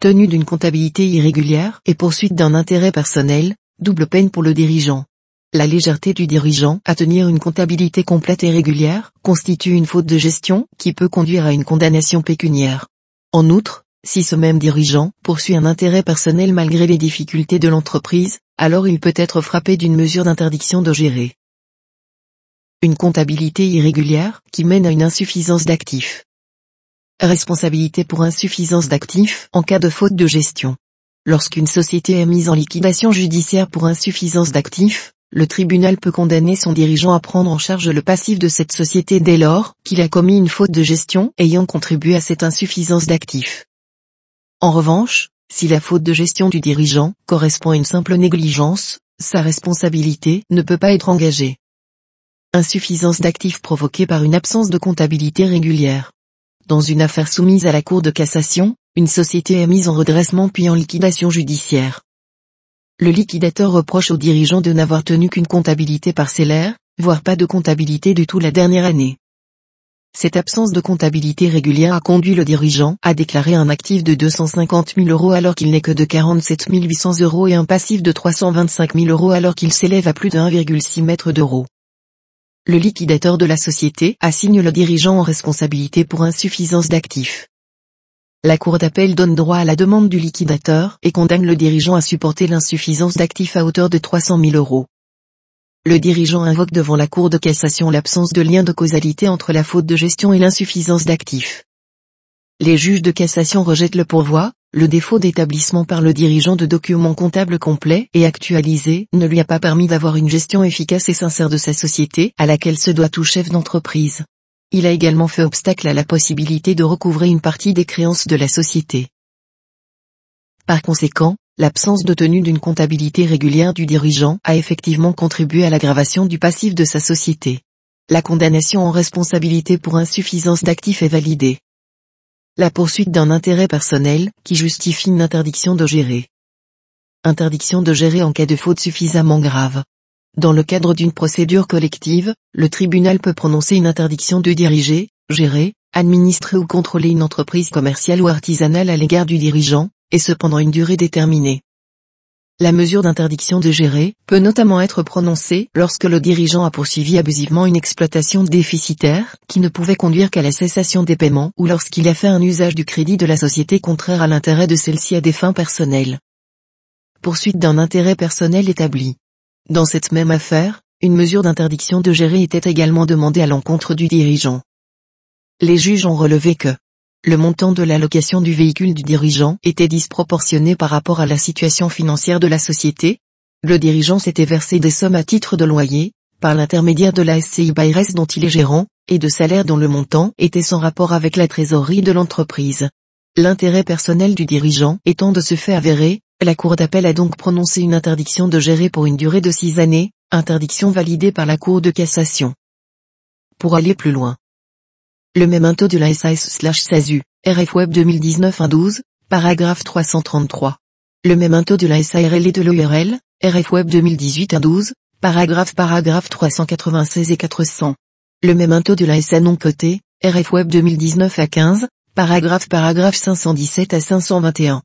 tenue d'une comptabilité irrégulière et poursuite d'un intérêt personnel, double peine pour le dirigeant. La légèreté du dirigeant à tenir une comptabilité complète et régulière constitue une faute de gestion qui peut conduire à une condamnation pécuniaire. En outre, si ce même dirigeant poursuit un intérêt personnel malgré les difficultés de l'entreprise, alors il peut être frappé d'une mesure d'interdiction de gérer. Une comptabilité irrégulière qui mène à une insuffisance d'actifs. Responsabilité pour insuffisance d'actifs en cas de faute de gestion. Lorsqu'une société est mise en liquidation judiciaire pour insuffisance d'actifs, le tribunal peut condamner son dirigeant à prendre en charge le passif de cette société dès lors qu'il a commis une faute de gestion ayant contribué à cette insuffisance d'actifs. En revanche, si la faute de gestion du dirigeant correspond à une simple négligence, sa responsabilité ne peut pas être engagée. Insuffisance d'actifs provoquée par une absence de comptabilité régulière. Dans une affaire soumise à la Cour de cassation, une société est mise en redressement puis en liquidation judiciaire. Le liquidateur reproche au dirigeant de n'avoir tenu qu'une comptabilité parcellaire, voire pas de comptabilité du tout la dernière année. Cette absence de comptabilité régulière a conduit le dirigeant à déclarer un actif de 250 000 euros alors qu'il n'est que de 47 800 euros et un passif de 325 000 euros alors qu'il s'élève à plus de 1,6 mètre d'euros le liquidateur de la société assigne le dirigeant en responsabilité pour insuffisance d'actifs. La Cour d'appel donne droit à la demande du liquidateur et condamne le dirigeant à supporter l'insuffisance d'actifs à hauteur de 300 000 euros. Le dirigeant invoque devant la Cour de cassation l'absence de lien de causalité entre la faute de gestion et l'insuffisance d'actifs. Les juges de cassation rejettent le pourvoi, le défaut d'établissement par le dirigeant de documents comptables complets et actualisés ne lui a pas permis d'avoir une gestion efficace et sincère de sa société à laquelle se doit tout chef d'entreprise. Il a également fait obstacle à la possibilité de recouvrer une partie des créances de la société. Par conséquent, l'absence de tenue d'une comptabilité régulière du dirigeant a effectivement contribué à l'aggravation du passif de sa société. La condamnation en responsabilité pour insuffisance d'actifs est validée la poursuite d'un intérêt personnel qui justifie une interdiction de gérer. Interdiction de gérer en cas de faute suffisamment grave. Dans le cadre d'une procédure collective, le tribunal peut prononcer une interdiction de diriger, gérer, administrer ou contrôler une entreprise commerciale ou artisanale à l'égard du dirigeant, et ce pendant une durée déterminée. La mesure d'interdiction de gérer peut notamment être prononcée lorsque le dirigeant a poursuivi abusivement une exploitation déficitaire qui ne pouvait conduire qu'à la cessation des paiements ou lorsqu'il a fait un usage du crédit de la société contraire à l'intérêt de celle-ci à des fins personnelles. Poursuite d'un intérêt personnel établi. Dans cette même affaire, une mesure d'interdiction de gérer était également demandée à l'encontre du dirigeant. Les juges ont relevé que, le montant de l'allocation du véhicule du dirigeant était disproportionné par rapport à la situation financière de la société. Le dirigeant s'était versé des sommes à titre de loyer, par l'intermédiaire de la SCI Bayres dont il est gérant, et de salaires dont le montant était sans rapport avec la trésorerie de l'entreprise. L'intérêt personnel du dirigeant étant de se faire avérer, la Cour d'appel a donc prononcé une interdiction de gérer pour une durée de six années, interdiction validée par la Cour de cassation. Pour aller plus loin, le memento de la SAS slash SASU, RF Web 2019 12, paragraphe 333. Le memento de la SARL et de l'EURL, RF Web 2018 12, paragraphe paragraphe 396 et 400. Le memento de la SA non cotée, RF Web 2019 à 15, paragraphe paragraphe 517 à 521.